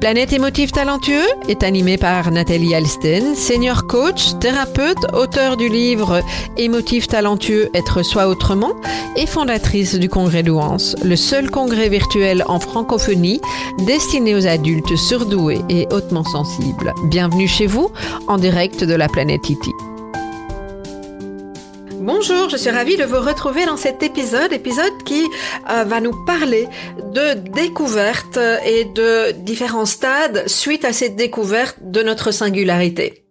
Planète émotive talentueux est animé par Nathalie Alsten, senior coach, thérapeute, auteur du livre Émotif talentueux, être soi autrement et fondatrice du congrès Douance, le seul congrès virtuel en francophonie destiné aux adultes surdoués et hautement sensibles. Bienvenue chez vous en direct de la planète Iti. Bonjour, je suis ravie de vous retrouver dans cet épisode, épisode qui euh, va nous parler de découverte et de différents stades suite à cette découverte de notre singularité.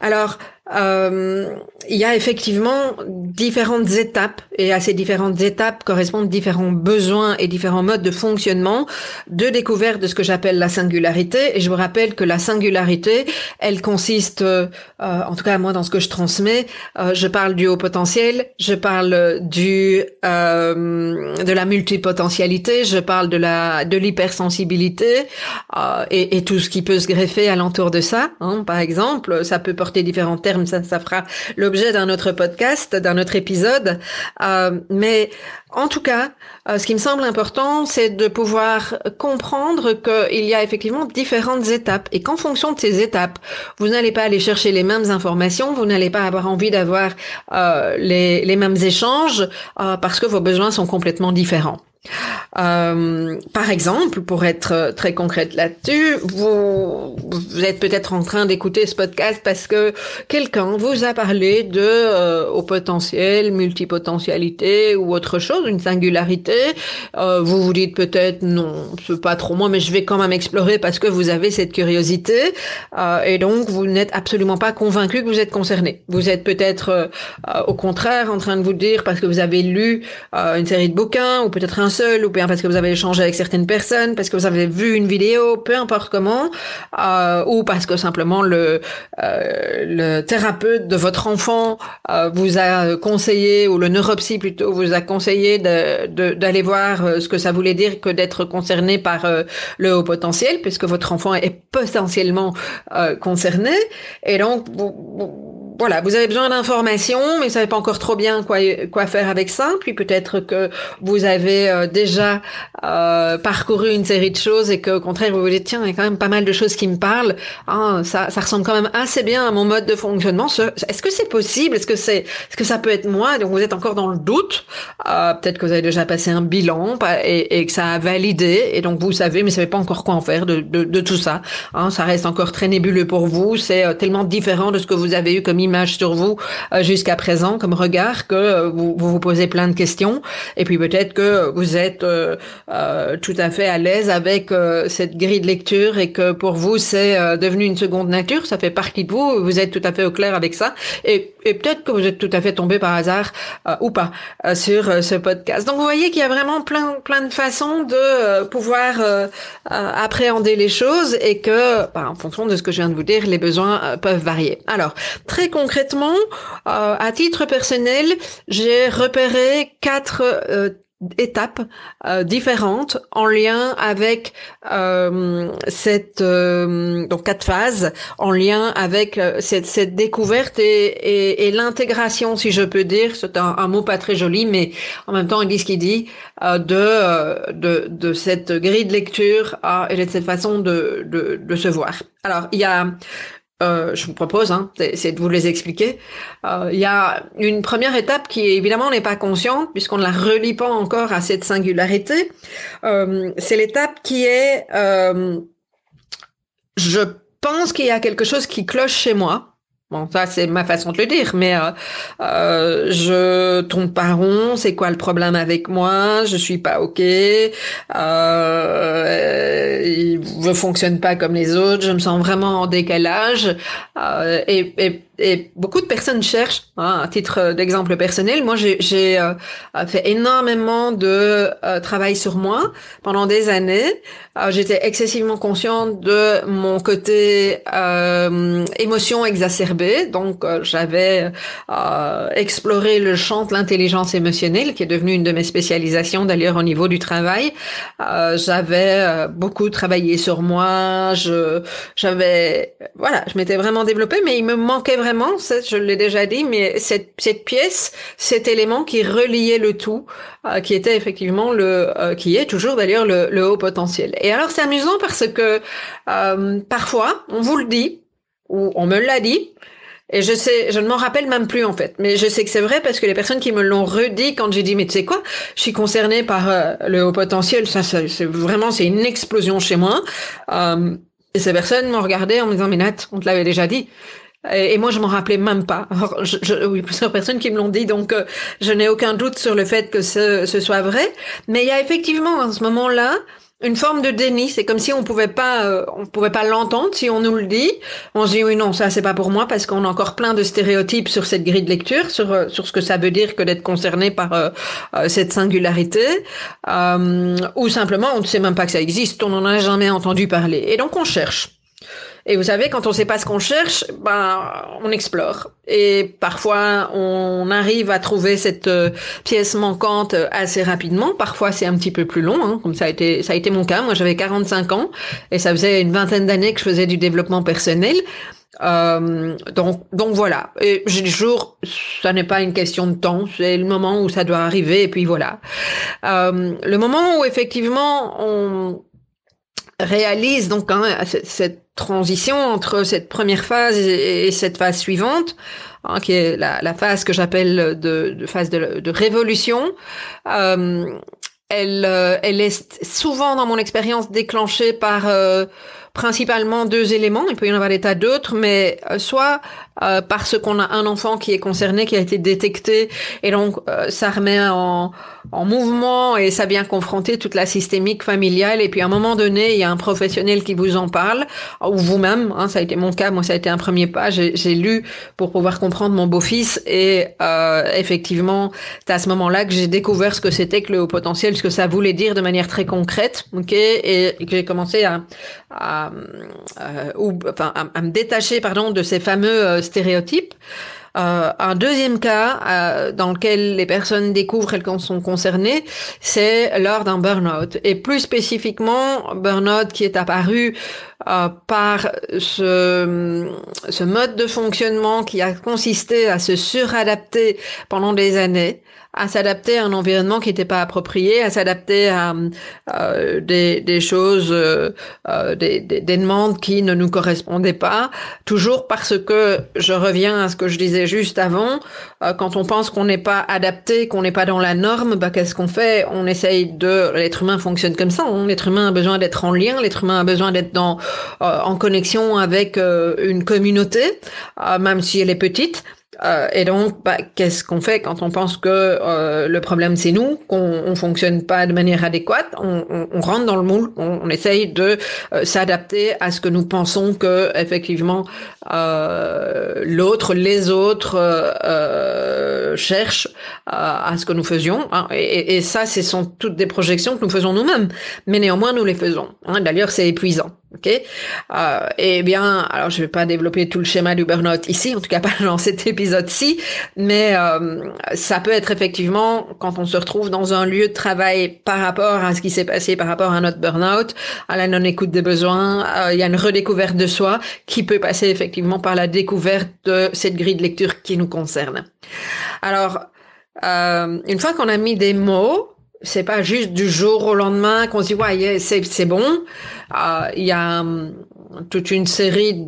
Alors, euh, il y a effectivement différentes étapes et à ces différentes étapes correspondent différents besoins et différents modes de fonctionnement de découverte de ce que j'appelle la singularité. Et je vous rappelle que la singularité, elle consiste, euh, en tout cas moi dans ce que je transmets, euh, je parle du haut potentiel, je parle du euh, de la multipotentialité, je parle de la de l'hypersensibilité et, et, tout ce qui peut se greffer alentour de ça. Hein, par exemple, ça peut porter différents ça, fera l'objet d'un autre podcast, d'un autre épisode. Euh, mais en tout cas, euh, ce qui me semble important, c'est de pouvoir comprendre qu'il y a effectivement différentes étapes et qu'en fonction de ces étapes, vous n'allez pas aller chercher les mêmes informations, vous n'allez pas avoir envie d'avoir euh, les, mêmes échanges parce que vos besoins sont complètement différents. Euh, par exemple, pour être très concrète là-dessus, vous, vous êtes peut-être en train d'écouter ce podcast parce que quelqu'un vous a parlé de euh, au potentiel, multipotentialité ou autre chose, une singularité. Euh, vous vous dites peut-être non, c'est pas trop moi, mais je vais quand même explorer parce que vous avez cette curiosité euh, et donc vous n'êtes absolument pas convaincu que vous êtes concerné. Vous êtes peut-être euh, au contraire en train de vous dire parce que vous avez lu une série de bouquins ou peut-être un seul ou bien parce que vous avez échangé avec certaines personnes, parce que vous avez vu une vidéo, peu importe comment, euh, ou parce que simplement le euh, le thérapeute de votre enfant euh, vous a conseillé ou le neuropsy plutôt vous a conseillé de d'aller voir ce que ça voulait dire que d'être concerné par le haut potentiel, puisque votre enfant est potentiellement concerné, et donc vous voilà, vous avez besoin d'informations, mais vous savez pas encore trop bien quoi quoi faire avec ça. Puis peut-être que vous avez euh, déjà euh, parcouru une série de choses et que au contraire vous vous dites tiens, il y a quand même pas mal de choses qui me parlent. Ah, ça, ça ressemble quand même assez bien à mon mode de fonctionnement. Est-ce que c'est possible? Est-ce que c'est est-ce que ça peut être moi? Donc vous êtes encore dans le doute. Euh, peut-être que vous avez déjà passé un bilan et, et, que ça a validé et donc vous savez, mais vous savez pas encore quoi en faire de, de, de tout ça. Hein, ça reste encore très nébuleux pour vous. C'est euh, tellement différent de ce que vous avez eu comme image sur vous euh, jusqu'à présent comme regard que euh, vous, vous, posez plein de questions. Et puis peut-être que vous êtes euh, tout à fait à l'aise avec cette grille de lecture et que pour vous c'est devenu une seconde nature, ça fait partie de vous, vous êtes tout à fait au clair avec ça. Et, et peut-être que vous êtes tout à fait tombé par hasard ou pas sur ce podcast. Donc vous voyez qu'il y a vraiment plein plein de façons de pouvoir appréhender les choses et que bah, en fonction de ce que je viens de vous dire, les besoins peuvent varier. Alors très concrètement, euh, à titre personnel, j'ai repéré quatre euh, étapes euh, différentes en lien avec cette donc quatre phases en lien avec cette, découverte et, l'intégration si je peux dire. C'est un, mot pas très joli mais en même temps il dit ce qu'il dit de, de, de cette grille de lecture et de cette façon de, de, de se voir. Alors il y a euh, je vous propose, hein, c'est de vous les expliquer. Euh, il y a une première étape qui évidemment n'est pas consciente puisqu'on ne la relie pas encore à cette singularité. Euh, c'est l'étape qui est, je pense qu'il y a quelque chose qui cloche chez moi. Bon, ça c'est ma façon de le dire, mais euh, euh, je tourne pas rond. C'est quoi le problème avec moi? Je suis pas ok. Euh, je fonctionne pas comme les autres. Je me sens vraiment en décalage. Euh, et, et et, beaucoup de personnes cherchent, hein, à titre d'exemple personnel, moi j'ai euh, fait énormément de euh, travail sur moi pendant des années. Euh, j'étais excessivement consciente de mon côté émotion exacerbée, donc j'avais exploré le champ de l'intelligence émotionnelle, qui est devenu une de mes spécialisations d'ailleurs au niveau du travail. j'avais beaucoup travaillé sur moi, je j'avais voilà, je m'étais vraiment développée, mais il me manquait vraiment, je l'ai déjà dit, mais cette, pièce, cet élément qui reliait le tout, euh, qui était effectivement le, euh, qui est toujours d'ailleurs le, haut potentiel. Et alors c'est amusant parce que euh, parfois on vous le dit ou on me l'a dit. Et je sais, je ne m'en rappelle même plus en fait, mais je sais que c'est vrai parce que les personnes qui me l'ont redit quand j'ai dit mais tu sais quoi, je suis concernée par le haut potentiel, ça, ça c'est vraiment c'est une explosion chez moi. et ces personnes m'ont regardé en me disant mais Nat, on te l'avait déjà dit. Et, moi, je m'en rappelais même pas. Alors, je, je, oui, plusieurs personnes qui me l'ont dit, donc euh, je n'ai aucun doute sur le fait que ce, ce soit vrai. Mais il y a effectivement, en ce moment-là, une forme de déni. C'est comme si on pouvait pas, euh, on pouvait pas l'entendre si on nous le dit. On se dit oui non ça c'est pas pour moi parce qu'on a encore plein de stéréotypes sur cette grille de lecture, sur euh, sur ce que ça veut dire que d'être concerné par cette singularité, ou simplement on ne sait même pas que ça existe, on n'en a jamais entendu parler. Et donc on cherche. Et vous savez, quand on sait pas ce qu'on cherche, ben on explore. Et parfois, on arrive à trouver cette euh, pièce manquante assez rapidement. Parfois, c'est un petit peu plus long, hein, comme ça a été ça a été mon cas. Moi, j'avais 45 ans et ça faisait une vingtaine d'années que je faisais du développement personnel. Euh, donc, donc voilà. Et j'ai toujours, ça n'est pas une question de temps, c'est le moment où ça doit arriver, et puis voilà. Euh, le moment où effectivement on réalise donc hein, cette transition entre cette première phase et, cette phase suivante, hein, qui est la, phase que j'appelle de, phase de, révolution. Euh, elle, euh, elle est souvent dans mon expérience déclenchée par euh, principalement deux éléments. Il peut y en avoir des tas d'autres, mais euh, parce qu'on a un enfant qui est concerné, qui a été détecté, et donc ça remet en en mouvement et ça vient confronter toute la systémique familiale. Et puis à un moment donné, il y a un professionnel qui vous en parle, ou vous-même, hein, ça a été mon cas, moi ça a été un premier pas, j'ai lu pour pouvoir comprendre mon beau-fils et euh, effectivement, c'est à ce moment-là que j'ai découvert ce que c'était que le haut potentiel, ce que ça voulait dire de manière très concrète, ok, et, que j'ai commencé à, à, euh, ou, enfin, à, à, me détacher, pardon, de ces fameux euh, stéréotypes. Euh, un deuxième cas euh, dans lequel les personnes découvrent qu'elles sont concernées, c'est lors d'un burn-out. Et plus spécifiquement, burn-out qui est apparu euh, par ce, ce mode de fonctionnement qui a consisté à se suradapter pendant des années à s'adapter à un environnement qui n'était pas approprié, à s'adapter à euh, des, des, choses, euh, euh, des, des, des, demandes qui ne nous correspondaient pas, toujours parce que je reviens à ce que je disais juste avant, euh, quand on pense qu'on n'est pas adapté, qu'on n'est pas dans la norme, bah, qu'est-ce qu'on fait? On essaye de... L'être humain fonctionne comme ça, hein. l'être humain a besoin d'être en lien, l'être humain a besoin d'être dans en connexion avec une communauté, même si elle est petite. Euh, et donc, bah, qu'est-ce qu'on fait quand on pense que euh, le problème c'est nous, qu'on on fonctionne pas de manière adéquate on, on, on rentre dans le moule, on, on essaye de euh, s'adapter à ce que nous pensons que effectivement euh, l'autre, les autres euh, cherchent à ce que nous faisions. Hein. et, et, ça, ce sont toutes des projections que nous faisons nous-mêmes, mais néanmoins nous les faisons. Hein. D'ailleurs, c'est épuisant. Ok. Euh, eh bien, alors je vais pas développer tout le schéma du burn-out ici, en tout cas pas dans cet épisode-ci, mais euh, ça peut être effectivement quand on se retrouve dans un lieu de travail par rapport à ce qui s'est passé, par rapport à notre burn-out, à la non-écoute des besoins, euh, il y a une redécouverte de soi qui peut passer effectivement par la découverte de cette grille de lecture qui nous concerne. Alors, euh, une fois qu'on a mis des mots, c'est pas juste du jour au lendemain qu'on se dit ouais c'est c'est bon. Euh, il y a hum, toute une série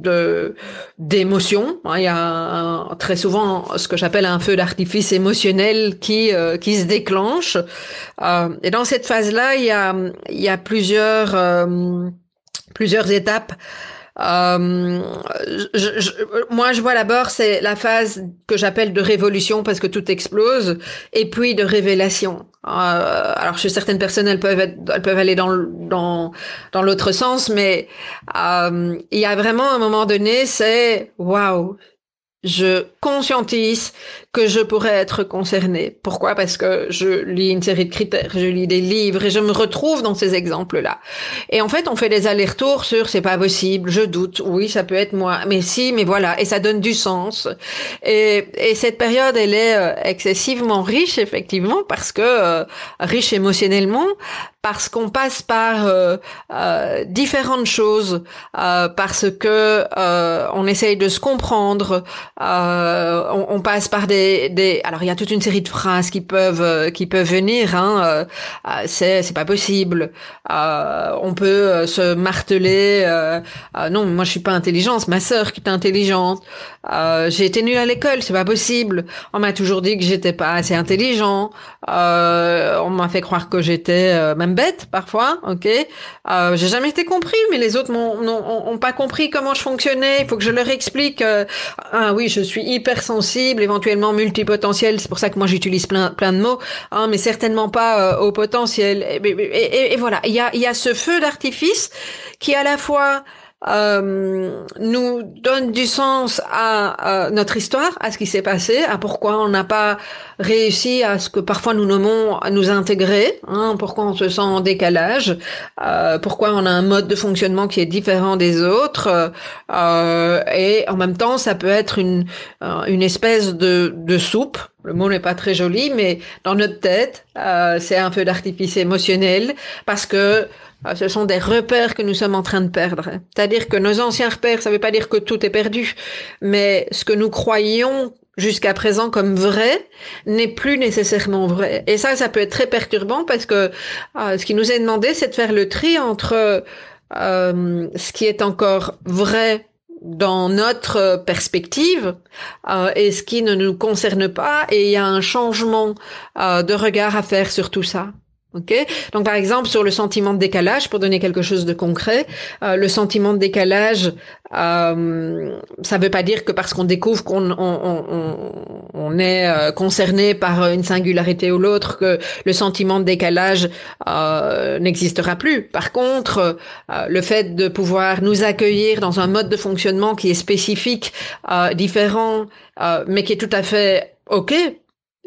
d'émotions. Hein. Il y a très souvent ce que j'appelle un feu d'artifice émotionnel qui euh, qui se déclenche. Euh, et dans cette phase-là, il y a il y a plusieurs plusieurs étapes euh, je, moi, je vois d'abord c'est la phase que j'appelle de révolution parce que tout explose, et puis de révélation. Euh, alors chez certaines personnes, elles peuvent être, elles peuvent aller dans dans dans l'autre sens, mais euh, il y a vraiment un moment donné, c'est waouh, je conscientise que je pourrais être concernée. Pourquoi? Parce que je lis une série de critères, je lis des livres et je me retrouve dans ces exemples-là. Et en fait, on fait des allers-retours sur c'est pas possible, je doute, oui, ça peut être moi, mais si, mais voilà, et ça donne du sens. Et, et cette période, elle est euh, excessivement riche, effectivement, parce que euh, riche émotionnellement, parce qu'on passe par euh, euh, différentes choses, euh, parce que on essaye de se comprendre, on, on, passe par des, des, alors il y a toute une série de phrases qui peuvent qui peuvent venir, hein, c'est c'est pas possible, on peut se marteler, non moi je suis pas intelligente, ma sœur qui est intelligente, j'ai été nulle à l'école, c'est pas possible, on m'a toujours dit que j'étais pas assez intelligent, on m'a fait croire que j'étais même bête parfois, ok. Euh, j'ai jamais été compris, mais les autres n'ont pas compris comment je fonctionnais. Il faut que je leur explique. Euh, ah oui, je suis hypersensible, éventuellement multipotentiel. C'est pour ça que moi j'utilise plein plein de mots, hein, mais certainement pas euh, au potentiel. Et, voilà, il y a y a ce feu d'artifice qui à la fois euh, nous donne du sens à, notre histoire, à ce qui s'est passé, à pourquoi on n'a pas réussi à ce que parfois nous nommons à nous intégrer, hein, pourquoi on se sent en décalage, euh, pourquoi on a un mode de fonctionnement qui est différent des autres, euh, et en même temps ça peut être une, euh, une espèce de, de soupe. Le mot n'est pas très joli, mais dans notre tête, euh, c'est un feu d'artifice émotionnel parce que ce sont des repères que nous sommes en train de perdre. C'est-à-dire que nos anciens repères, ça ne veut pas dire que tout est perdu, mais ce que nous croyions jusqu'à présent comme vrai n'est plus nécessairement vrai. Et ça, ça peut être très perturbant parce que ah, ce qui nous est demandé, c'est de faire le tri entre euh, ce qui est encore vrai dans notre perspective euh, et ce qui ne nous concerne pas et il y a un changement euh, de regard à faire sur tout ça. Ok, donc par exemple sur le sentiment de décalage, pour donner quelque chose de concret, euh, le sentiment de décalage, euh, ça veut pas dire que parce qu'on découvre qu'on on, on, on est euh, concerné par une singularité ou l'autre que le sentiment de décalage euh, n'existera plus. Par contre, euh, le fait de pouvoir nous accueillir dans un mode de fonctionnement qui est spécifique, différent, mais qui est tout à fait ok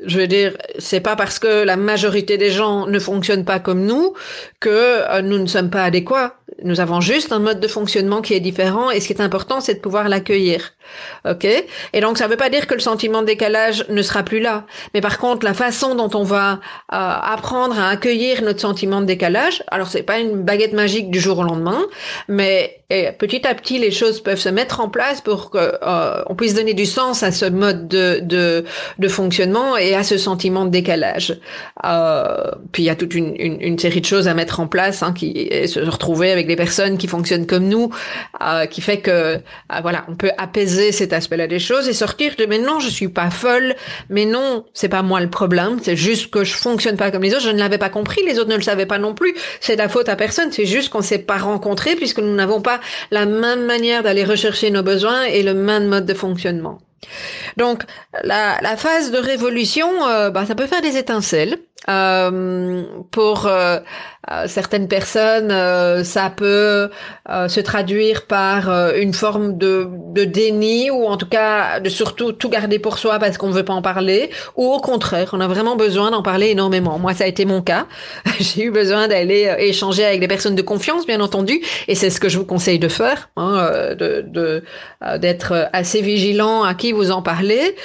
je veux dire, c'est pas parce que la majorité des gens ne fonctionnent pas comme nous que euh, nous ne sommes pas adéquats. Nous avons juste un mode de fonctionnement qui est différent et ce qui est important, c'est de pouvoir l'accueillir. OK? Et donc ça veut pas dire que le sentiment de décalage ne sera plus là, mais par contre la façon dont on va euh, apprendre à accueillir notre sentiment de décalage, alors c'est pas une baguette magique du jour au lendemain, mais petit à petit les choses peuvent se mettre en place pour que euh, puisse donner du sens à ce mode de de, de fonctionnement et à ce sentiment de décalage. Euh, puis il y a toute une, une, une, série de choses à mettre en place, hein, qui se retrouver avec des personnes qui fonctionnent comme nous, euh, qui fait que euh, voilà, on peut apaiser cet aspect-là des choses et sortir de mais non, je suis pas folle, mais non, c'est pas moi le problème, c'est juste que je fonctionne pas comme les autres, je ne l'avais pas compris, les autres ne le savaient pas non plus, c'est la faute à personne, c'est juste qu'on s'est pas rencontrés puisque nous n'avons pas la même manière d'aller rechercher nos besoins et le même mode de fonctionnement. Donc la, phase de révolution, euh, bah, ça peut faire des étincelles. Euh, pour euh, certaines personnes, ça peut se traduire par une forme de, de, déni ou en tout cas de surtout tout garder pour soi parce qu'on ne veut pas en parler, ou au contraire, on a vraiment besoin d'en parler énormément. Moi, ça a été mon cas. J'ai eu besoin d'aller échanger avec des personnes de confiance, bien entendu, et c'est ce que je vous conseille de faire, hein, de d'être assez vigilant à qui vous en parlez.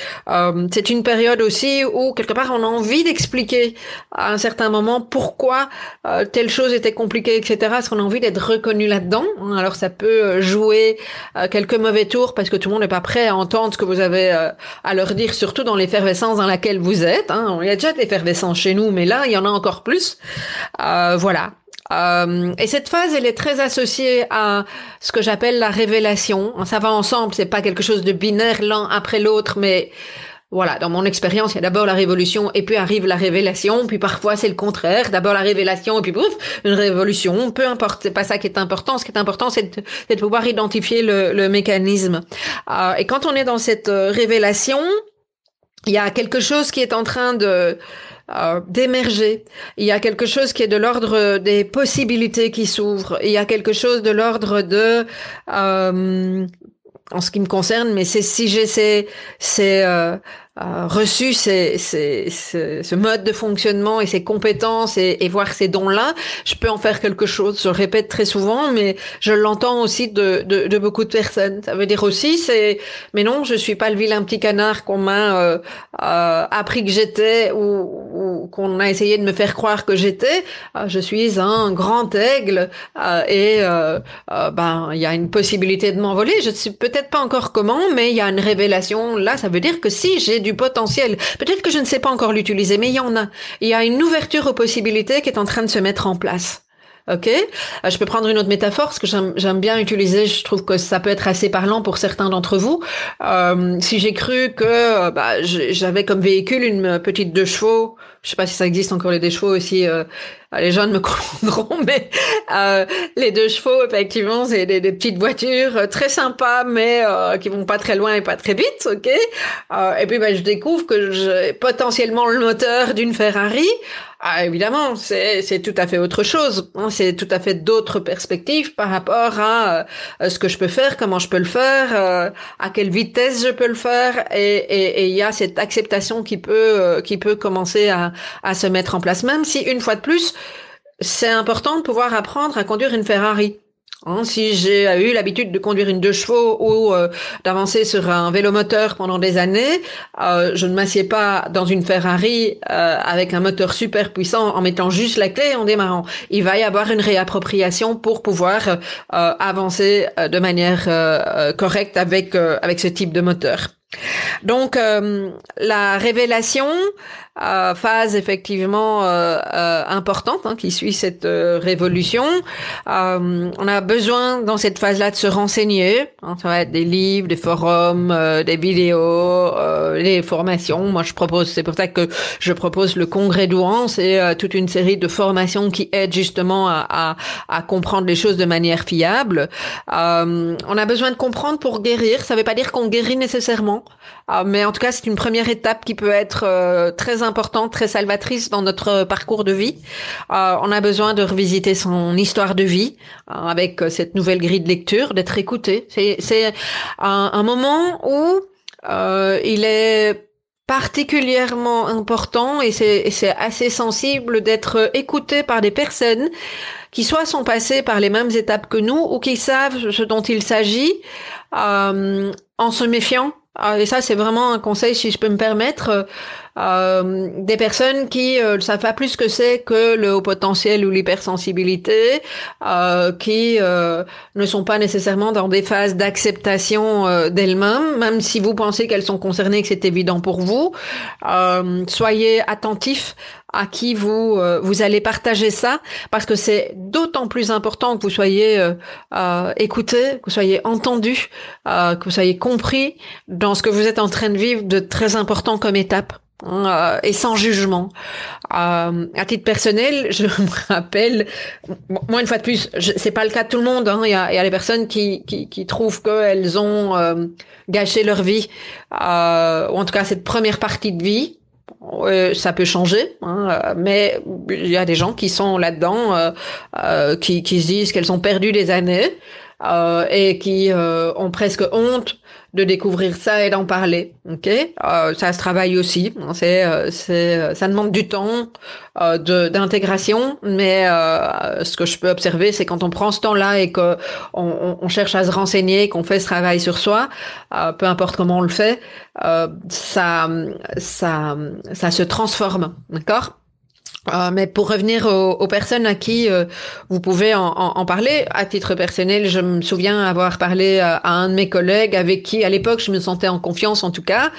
c'est une période aussi où quelque part on a envie d'expliquer à un certain moment pourquoi euh, telle chose était compliquée, etc. Est-ce qu'on a envie d'être reconnu là-dedans? Alors ça peut euh, jouer euh, quelques mauvais tours parce que tout le monde n'est pas prêt à entendre ce que vous avez à leur dire, surtout dans l'effervescence dans laquelle vous êtes. Hein. Il y a déjà de l'effervescence chez nous, mais là, il y en a encore plus. voilà. Euh, et cette phase, elle est très associée à ce que j'appelle la révélation. Ça va ensemble, c'est pas quelque chose de binaire l'un après l'autre, mais voilà, dans mon expérience, il y a d'abord la révolution et puis arrive la révélation, puis parfois c'est le contraire, d'abord la révélation et puis pouf, une révolution, peu importe, c'est pas ça qui est important, ce qui est important c'est de, pouvoir identifier le, mécanisme. Euh, et quand on est dans cette euh, révélation, il y a quelque chose qui est en train de euh, d'émerger. Il y a quelque chose qui est de l'ordre des possibilités qui s'ouvrent. Il y a quelque chose de l'ordre de en ce qui me concerne, mais c'est si j'ai ces, reçu ces, ces, ce mode de fonctionnement et ces compétences et, et voir ces dons-là, je peux en faire quelque chose. Je le répète très souvent, mais je l'entends aussi de, de, de, beaucoup de personnes. Ça veut dire aussi, c'est, mais non, je suis pas le vilain petit canard qu'on m'a euh, euh, appris que j'étais ou, ou qu'on a essayé de me faire croire que j'étais. Euh, je suis un grand aigle euh, et euh, ben il y a une possibilité de m'envoler. Je ne sais peut-être pas encore comment, mais il y a une révélation. Là, ça veut dire que si j'ai du potentiel. Peut-être que je ne sais pas encore l'utiliser, mais il y en a. Il y a une ouverture aux possibilités qui est en train de se mettre en place. Ok, euh, je peux prendre une autre métaphore parce que j'aime bien utiliser. Je trouve que ça peut être assez parlant pour certains d'entre vous. Euh, si j'ai cru que euh, bah, j'avais comme véhicule une petite deux chevaux, je sais pas si ça existe encore les deux chevaux aussi. Euh, les jeunes me comprendront, mais euh, les deux chevaux, effectivement, c'est des, des, petites voitures très sympas, mais euh, qui vont pas très loin et pas très vite, ok? et puis, bah, je découvre que j'ai potentiellement le moteur d'une Ferrari. Ah, évidemment, c'est tout à fait autre chose. Hein, c'est tout à fait d'autres perspectives par rapport à euh, ce que je peux faire, comment je peux le faire, euh, à quelle vitesse je peux le faire, et il y a cette acceptation qui peut euh, qui peut commencer à, à se mettre en place, même si une fois de plus, c'est important de pouvoir apprendre à conduire une Ferrari. Hein, si j'ai eu l'habitude de conduire une deux chevaux ou euh, d'avancer sur un vélo moteur pendant des années, euh, je ne m'assieds pas dans une Ferrari euh, avec un moteur super puissant en mettant juste la clé et en démarrant. Il va y avoir une réappropriation pour pouvoir avancer de manière correcte avec avec ce type de moteur. Donc la révélation, euh, phase effectivement euh, euh, importante hein, qui suit cette révolution. on a besoin dans cette phase-là de se renseigner. Hein, ça va être des livres, des forums, des vidéos, des formations. Moi, je propose, c'est pour ça que je propose le congrès d'Ouan. C'est toute une série de formations qui aident justement à, à, à comprendre les choses de manière fiable. on a besoin de comprendre pour guérir. Ça ne veut pas dire qu'on guérit nécessairement, mais en tout cas, c'est une première étape qui peut être très importante, très salvatrice dans notre parcours de vie. Euh, on a besoin de revisiter son histoire de vie euh, avec euh, cette nouvelle grille de lecture, d'être écouté. C'est un, moment où il est particulièrement important et c'est assez sensible d'être écouté par des personnes qui soit sont passées par les mêmes étapes que nous ou qui savent ce dont il s'agit euh, en se méfiant. et ça, c'est vraiment un conseil, si je peux me permettre, euh, des personnes qui euh, ne savent pas plus que c'est que le haut potentiel ou l'hypersensibilité, euh, qui euh, ne sont pas nécessairement dans des phases d'acceptation euh, d'elles-mêmes, même si vous pensez qu'elles sont concernées que c'est évident pour vous. soyez attentifs à qui vous vous allez partager ça parce que c'est d'autant plus important que vous soyez euh, écouté, que vous soyez entendu, euh, que vous soyez compris dans ce que vous êtes en train de vivre de très important comme étape. Euh, et sans jugement. Euh, à titre personnel, je me rappelle, moi une fois de plus, c'est pas le cas de tout le monde. Hein, il y, a, des personnes qui, qui, qui trouvent qu'elles ont euh, gâché leur vie, euh, ou en tout cas cette première partie de vie. ça peut changer, hein, mais il y a des gens qui sont là-dedans, qui, qui se disent qu'elles ont perdu des années et qui ont presque honte de découvrir ça et d'en parler. Ok, euh, ça se travaille aussi. C'est, euh, c'est, euh, ça demande du temps, euh, de, d'intégration, mais euh, ce que je peux observer, c'est quand on prend ce temps-là et que on, on cherche à se renseigner, qu'on fait ce travail sur soi, peu importe comment on le fait, ça, ça, ça se transforme. D'accord? Euh, mais pour revenir aux, personnes à qui euh, vous pouvez en, en, parler, à titre personnel, je me souviens avoir parlé à, un de mes collègues avec qui, à l'époque, je me sentais en confiance, en tout cas,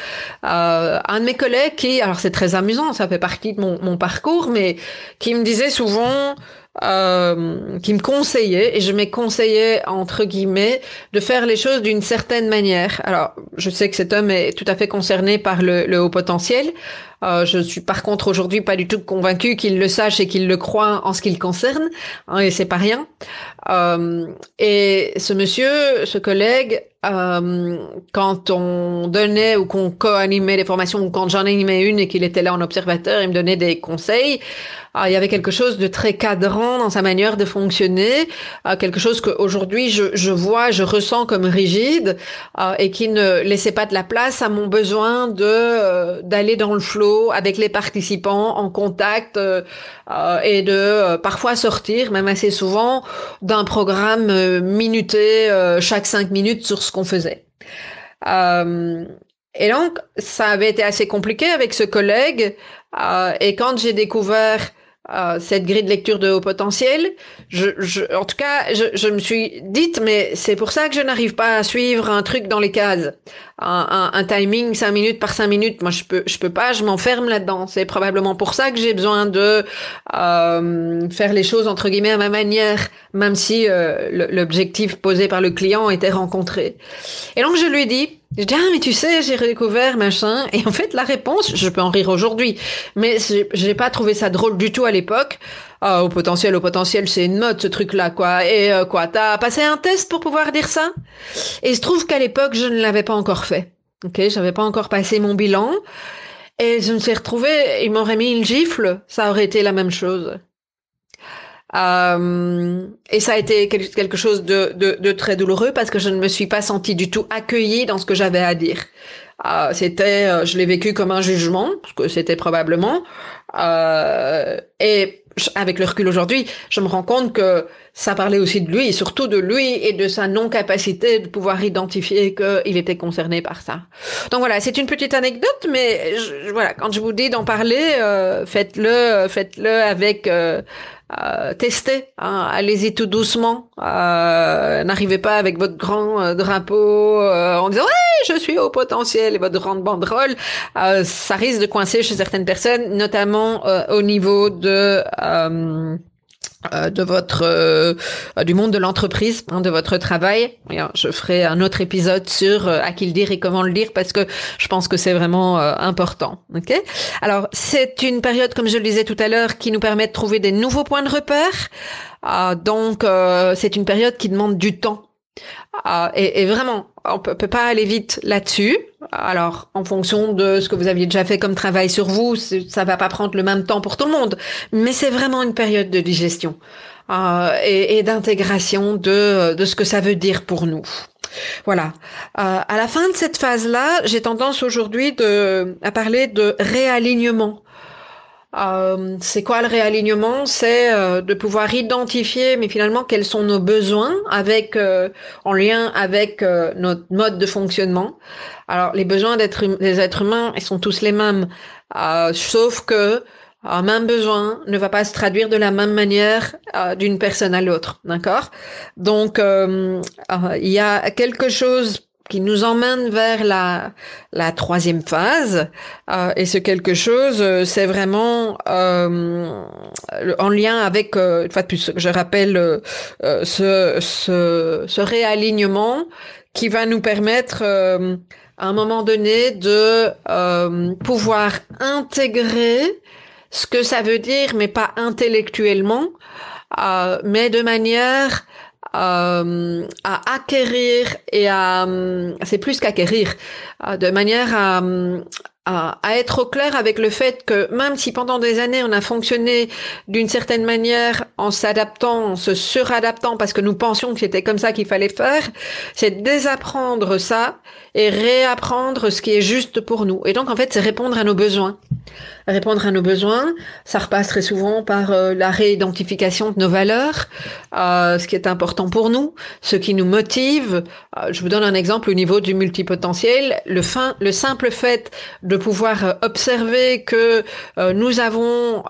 euh, un de mes collègues qui, alors c'est très amusant, ça fait partie de mon, mon parcours, mais qui me disait souvent, euh, qui me conseillait, et je m'ai conseillé entre guillemets, de faire les choses d'une certaine manière. Alors, je sais que cet homme est tout à fait concerné par le, le haut potentiel, Euh, je suis par contre aujourd'hui pas du tout convaincu qu'il le sache et qu'il le croit en ce qui le concerne, hein, et c'est pas rien. Euh, et ce monsieur, ce collègue, euh, quand on donnait ou qu'on co-animait les formations ou quand j'en animais une et qu'il était là en observateur, il me donnait des conseils. il y avait quelque chose de très cadrant dans sa manière de fonctionner, quelque chose qu'aujourd'hui je, je vois, je ressens comme rigide et qui ne laissait pas de la place à mon besoin de d'aller dans le flot avec les participants en contact et de parfois sortir, même assez souvent, d'un programme euh, minuté euh, chaque cinq minutes sur ce qu'on faisait. Euh, et donc, ça avait été assez compliqué avec ce collègue. et quand j'ai découvert cette grille de lecture de haut potentiel. Je, je, en tout cas, je, je me suis dite, mais c'est pour ça que je n'arrive pas à suivre un truc dans les cases. Un, un, timing 5 minutes par 5 minutes, moi je peux, je peux pas, je m'enferme là-dedans. C'est probablement pour ça que j'ai besoin de euh, faire les choses entre guillemets à ma manière, même si euh, l'objectif posé par le client était rencontré. Et donc je lui dit, je dis, ah, mais tu sais, j'ai redécouvert, machin. Et en fait, la réponse, je peux en rire aujourd'hui, mais j'ai pas trouvé ça drôle du tout à l'époque. Ah, au potentiel, au potentiel, c'est une mode, ce truc-là, quoi. Et euh, quoi, t'as passé un test pour pouvoir dire ça? Et il se trouve qu'à l'époque, je ne l'avais pas encore fait. Ok, j'avais pas encore passé mon bilan. Et je me suis retrouvée, il m'aurait mis une gifle, ça aurait été la même chose. Euh, et ça a été quelque chose de, de, de, très douloureux parce que je ne me suis pas sentie du tout accueillie dans ce que j'avais à dire. Euh, c'était, euh, je l'ai vécu comme un jugement, parce que c'était probablement. Et avec le recul aujourd'hui, je me rends compte que ça parlait aussi de lui, surtout de lui et de sa non-capacité de pouvoir identifier qu'il était concerné par ça. Donc voilà, c'est une petite anecdote, mais voilà, quand je vous dis d'en parler, faites-le, faites-le avec euh, testez, hein, allez-y tout doucement. Euh, N'arrivez pas avec votre grand euh, drapeau euh, en disant ouais je suis au potentiel et votre grande banderole. ça risque de coincer chez certaines personnes, notamment au niveau de euh, de votre euh, du monde de l'entreprise, hein, de votre travail. je ferai un autre épisode sur euh, à qui le dire et comment le dire parce que je pense que c'est vraiment important. Ok? Alors c'est une période, comme je le disais tout à l'heure, qui nous permet de trouver des nouveaux points de repère. donc c'est une période qui demande du temps. Et, et vraiment, on peut, peut pas aller vite là-dessus. Alors, en fonction de ce que vous aviez déjà fait comme travail sur vous, ça va pas prendre le même temps pour tout le monde, mais c'est vraiment une période de digestion euh, et, d'intégration de, ce que ça veut dire pour nous. Voilà. Euh, à la fin de cette phase-là, j'ai tendance aujourd'hui à parler de réalignement. Euh, c'est quoi le réalignement? C'est euh, de pouvoir identifier, mais finalement, quels sont nos besoins avec euh, en lien avec notre mode de fonctionnement. Alors, les besoins hum, des êtres humains, ils sont tous les mêmes, sauf que un même besoin ne va pas se traduire de la même manière d'une personne à l'autre, d'accord? Donc, il y a quelque chose qui nous emmène vers la, la troisième phase. Euh, et ce quelque chose, euh, c'est vraiment euh, en lien avec, euh, une fois de plus, je rappelle, euh, ce, ce, ce, réalignement qui va nous permettre à un moment donné de pouvoir intégrer ce que ça veut dire, mais pas intellectuellement, mais de manière euh, à acquérir et à c'est plus qu'acquérir euh, de manière à, à, à, être au clair avec le fait que même si pendant des années on a fonctionné d'une certaine manière en s'adaptant, en se suradaptant parce que nous pensions que c'était comme ça qu'il fallait faire, c'est désapprendre ça et réapprendre ce qui est juste pour nous. Et donc en fait c'est répondre à nos besoins. Répondre à nos besoins, ça repasse très souvent par euh, la réidentification de nos valeurs, euh, ce qui est important pour nous, ce qui nous motive. Euh, je vous donne un exemple au niveau du multipotentiel. Le, fin, le simple fait de pouvoir euh, observer que nous avons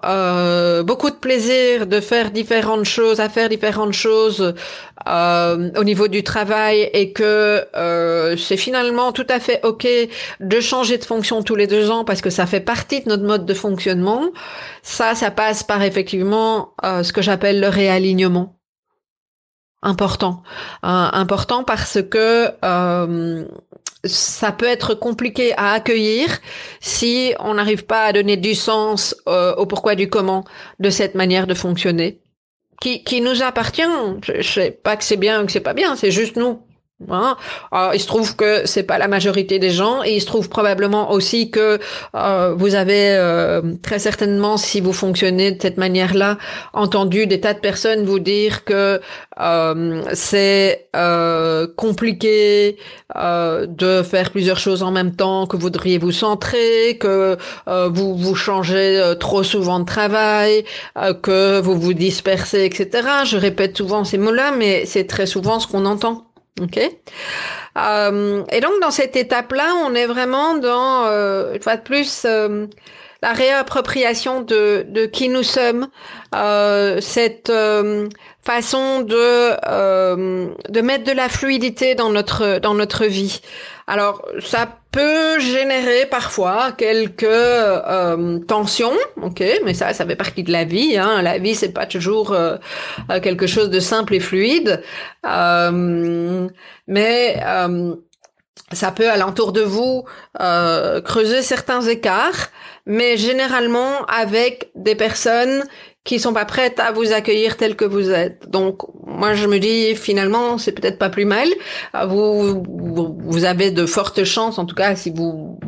beaucoup de plaisir de faire différentes choses, à faire différentes choses au niveau du travail et que c'est finalement tout à fait ok de changer de fonction tous les deux ans parce que ça fait partie de notre mode de fonctionnement. Ça, ça passe par effectivement euh, ce que j'appelle le réalignement. Important, euh, important parce que euh, ça peut être compliqué à accueillir si on n'arrive pas à donner du sens au pourquoi du comment de cette manière de fonctionner qui, qui nous appartient. Je, je sais pas que c'est bien ou que c'est pas bien, c'est juste nous. Hein. il se trouve que c'est pas la majorité des gens et il se trouve probablement aussi que euh, vous avez euh, très certainement, si vous fonctionnez de cette manière-là, entendu des tas de personnes vous dire que euh, c'est compliqué de faire plusieurs choses en même temps, que vous voudriez vous centrer, que vous vous changez trop souvent de travail, que vous vous dispersez, etc. Je répète souvent ces mots-là, mais c'est très souvent ce qu'on entend. Ok. Euh, et donc dans cette étape-là, on est vraiment dans, euh, une fois de plus, euh, la réappropriation de, de qui nous sommes, euh, cette euh, façon de euh, de mettre de la fluidité dans notre dans notre vie. Alors ça peut générer parfois quelques euh, tensions, ok, mais ça, ça fait partie de la vie. Hein. La vie, c'est pas toujours euh, quelque chose de simple et fluide, euh, mais ça peut alentour de vous creuser certains écarts, mais généralement avec des personnes qui sont pas prêtes à vous accueillir tel que vous êtes. Donc moi je me dis finalement c'est peut-être pas plus mal. Vous, vous avez de fortes chances en tout cas si vous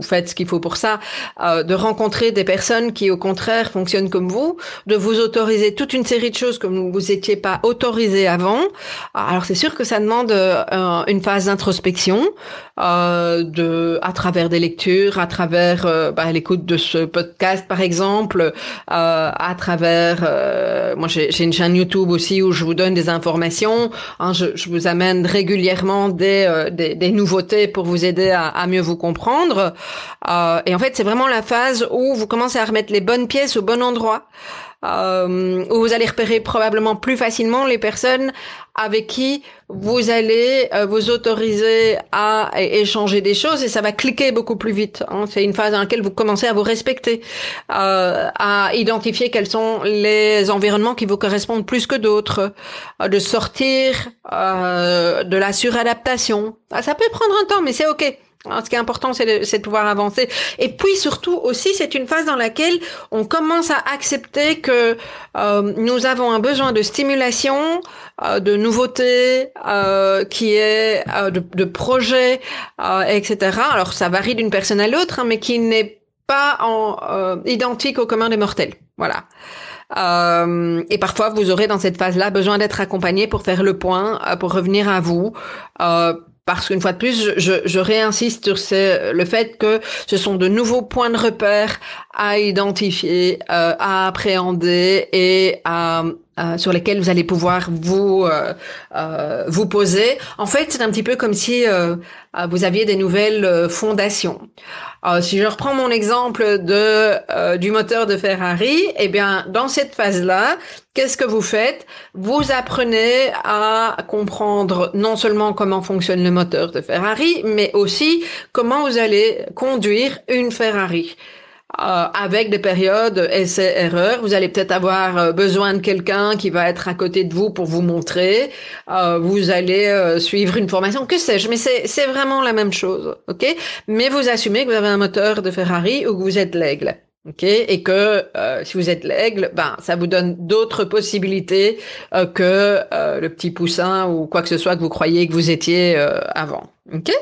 vous faites ce qu'il faut pour ça, euh, de rencontrer des personnes qui au contraire fonctionnent comme vous, de vous autoriser toute une série de choses comme vous étiez pas autorisé avant. Alors c'est sûr que ça demande euh, une phase d'introspection, euh, de à travers des lectures, à travers euh, bah, l'écoute de ce podcast par exemple, euh, à travers euh, moi j'ai une chaîne YouTube aussi où je vous donne des informations, hein, je, je, vous amène régulièrement des, des, des, nouveautés pour vous aider à, à mieux vous comprendre. Euh, et en fait, c'est vraiment la phase où vous commencez à remettre les bonnes pièces au bon endroit, euh, où vous allez repérer probablement plus facilement les personnes avec qui vous allez euh, vous autoriser à échanger des choses et ça va cliquer beaucoup plus vite. Hein. C'est une phase dans laquelle vous commencez à vous respecter, euh, à identifier quels sont les environnements qui vous correspondent plus que d'autres, euh, de sortir euh, de la suradaptation. Ah, ça peut prendre un temps, mais c'est ok. Ce qui est important, c'est de, de, pouvoir avancer. Et puis surtout aussi, c'est une phase dans laquelle on commence à accepter que euh, nous avons un besoin de stimulation, euh, de nouveautés, euh, qui est euh, de, de projets, euh, etc. Alors ça varie d'une personne à l'autre, hein, mais qui n'est pas en, euh, identique au commun des mortels. Voilà. Euh, et parfois, vous aurez dans cette phase-là besoin d'être accompagné pour faire le point, pour revenir à vous, euh, parce qu'une fois de plus, je, réinsiste sur le fait que ce sont de nouveaux points de repère à identifier, euh, à appréhender et à, euh, sur lesquels vous allez pouvoir vous euh, euh vous poser. En fait, c'est un petit peu comme si euh, vous aviez des nouvelles fondations. si je reprends mon exemple de du moteur de Ferrari, eh bien, dans cette phase-là, qu'est-ce que vous faites? Vous apprenez à comprendre non seulement comment fonctionne le moteur de Ferrari, mais aussi comment vous allez conduire une Ferrari. Euh, avec des périodes essais-erreurs. Vous allez peut-être avoir euh, besoin de quelqu'un qui va être à côté de vous pour vous montrer. Euh, vous allez euh, suivre une formation, que sais-je. Mais c'est vraiment la même chose, ok? Mais vous assumez que vous avez un moteur de Ferrari ou que vous êtes l'aigle. ok? Et que si vous êtes l'aigle, ben ça vous donne d'autres possibilités que le petit poussin ou quoi que ce soit que vous croyez que vous étiez avant. Ok?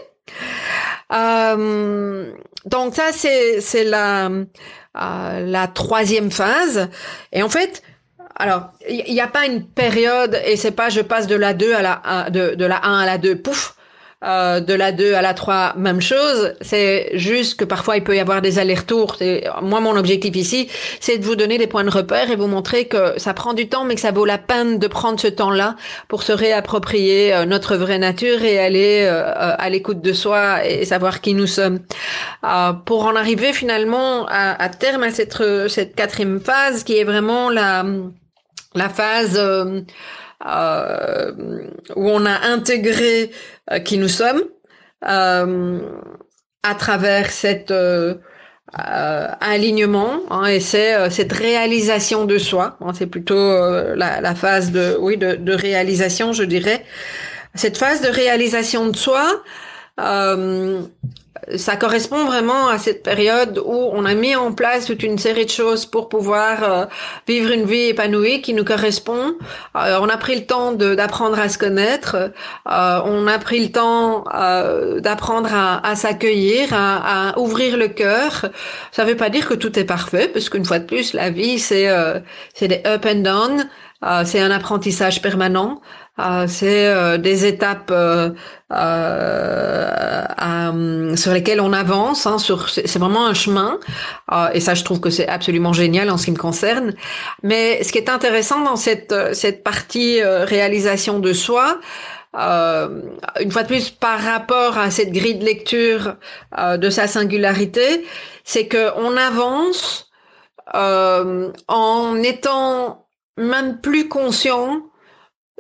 Euh, donc ça c'est c'est la euh, la troisième phase. Et en fait alors il n'y a pas une période et c'est pas je passe de la 2 à la de de la 1 à la 2 pouf euh, de la 2 à la 3, même chose. C'est juste que parfois il peut y avoir des allers-retours. Moi, mon objectif ici, c'est de vous donner des points de repère et vous montrer que ça prend du temps, mais que ça vaut la peine de prendre ce temps-là pour se réapproprier euh, notre vraie nature et aller euh, à l'écoute de soi et savoir qui nous sommes. pour en arriver finalement à, à terme à cette, cette quatrième phase qui est vraiment la, la phase euh, où on a intégré euh, qui nous sommes euh, à travers cet alignement hein, et c'est cette réalisation de soi. Hein, c'est plutôt la, la, phase de oui de, de, réalisation, je dirais. Cette phase de réalisation de soi, Euh, ça correspond vraiment à cette période où on a mis en place toute une série de choses pour pouvoir euh, vivre une vie épanouie qui nous correspond. Euh, on a pris le temps d'apprendre à se connaître, euh, on a pris le temps d'apprendre à, s'accueillir, à, ouvrir le cœur. Ça ne veut pas dire que tout est parfait, parce qu'une fois de plus, la vie c'est c'est des up and down. c'est un apprentissage permanent. Euh, c'est euh, des étapes euh, sur lesquelles on avance. Hein, sur, c'est vraiment un chemin, et ça, je trouve que c'est absolument génial en ce qui me concerne. Mais ce qui est intéressant dans cette cette partie réalisation de soi, une fois de plus par rapport à cette grille de lecture de sa singularité, c'est que on avance en étant même plus conscient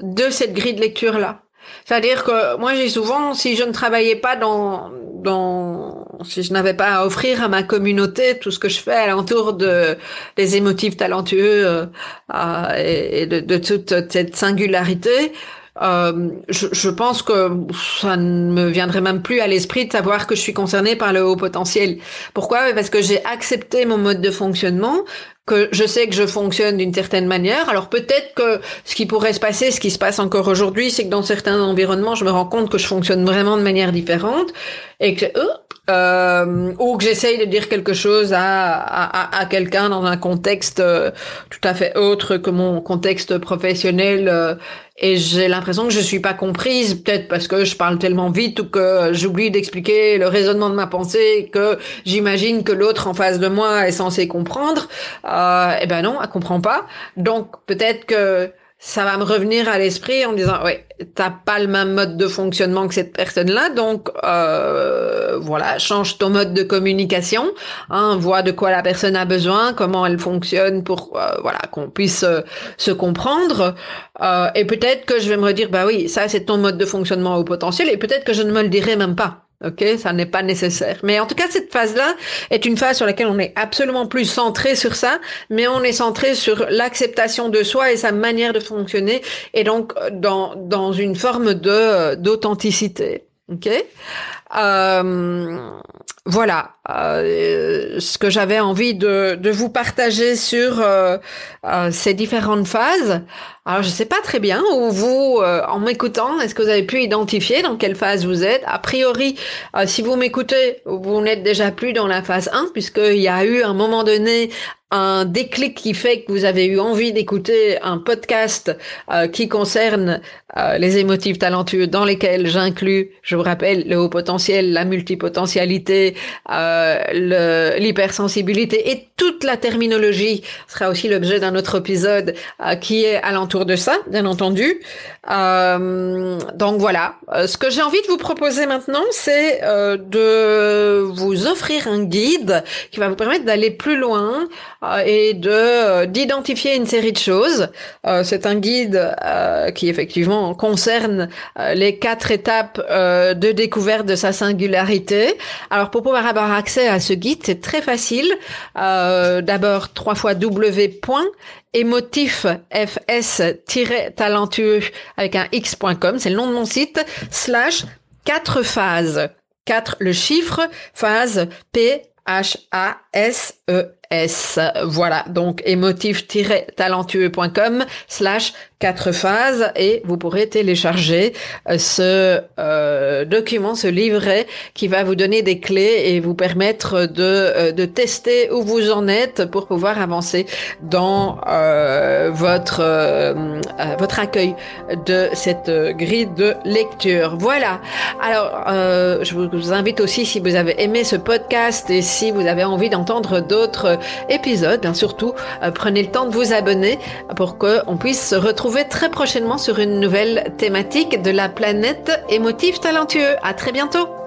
de cette grille de lecture là. C'est-à-dire que moi j'ai souvent, si je ne travaillais pas dans, dans, si je n'avais pas à offrir à ma communauté tout ce que je fais alentour de des émotifs talentueux euh, et, de, de, toute cette singularité, euh, je, je, pense que ça ne me viendrait même plus à l'esprit de savoir que je suis concernée par le haut potentiel. Pourquoi? Parce que j'ai accepté mon mode de fonctionnement, que je sais que je fonctionne d'une certaine manière. Alors peut-être que ce qui pourrait se passer, ce qui se passe encore aujourd'hui, c'est que dans certains environnements, je me rends compte que je fonctionne vraiment de manière différente et que euh, euh, ou que j'essaye de dire quelque chose à, à, à quelqu'un dans un contexte euh, tout à fait autre que mon contexte professionnel euh, et j'ai l'impression que je suis pas comprise peut-être parce que je parle tellement vite ou que j'oublie d'expliquer le raisonnement de ma pensée que j'imagine que l'autre en face de moi est censé comprendre. Euh, eh ben non elle comprend pas. Donc peut-être que ça va me revenir à l'esprit en disant ouais t'as pas le même mode de fonctionnement que cette personne-là donc euh, voilà change ton mode de communication hein, vois de quoi la personne a besoin comment elle fonctionne pour euh, voilà qu'on puisse euh, se comprendre. Euh, et peut-être que je vais me redire bah oui ça c'est ton mode de fonctionnement au potentiel et peut-être que je ne me le dirai même pas Ok, ça n'est pas nécessaire. Mais en tout cas, cette phase-là est une phase sur laquelle on est absolument plus centré sur ça, mais on est centré sur l'acceptation de soi et sa manière de fonctionner, et donc dans dans une forme de d'authenticité. Ok? Euh, voilà euh, ce que j'avais envie de, de, vous partager sur euh, euh ces différentes phases. Alors je sais pas très bien où vous, euh, en m'écoutant, est-ce que vous avez pu identifier dans quelle phase vous êtes A priori, si vous m'écoutez, vous n'êtes déjà plus dans la phase 1 puisqu'il y a eu un moment donné un déclic qui fait que vous avez eu envie d'écouter un podcast euh, qui concerne euh, les émotifs talentueux dans lesquels j'inclus, je vous rappelle, le haut potentiel, la multipotentialité, euh, l'hypersensibilité et toute la terminologie sera aussi l'objet d'un autre épisode euh, qui est alentour de ça, bien entendu. Euh, donc voilà, ce que j'ai envie de vous proposer maintenant, c'est de vous offrir un guide qui va vous permettre d'aller plus loin euh, et de euh, d'identifier une série de choses. Euh, c'est un guide qui effectivement concerne les quatre étapes de découverte de sa singularité. Alors pour pouvoir avoir à ce guide, c'est très facile. D'abord trois fois w émotif fs-talentueux avec un x.com, c'est le nom de mon site, slash quatre phases. 4 le chiffre, phase P H A S E. Voilà, donc émotif-talentueux.com slash quatre phases et vous pourrez télécharger euh, ce euh, document, ce livret qui va vous donner des clés et vous permettre de, euh, de tester où vous en êtes pour pouvoir avancer dans votre, votre accueil de cette grille de lecture. Voilà. Alors, je vous invite aussi, si vous avez aimé ce podcast et si vous avez envie d'autres épisode. Bien surtout, euh, prenez le temps de vous abonner pour qu'on puisse se retrouver très prochainement sur une nouvelle thématique de la planète émotive talentueux. À très bientôt.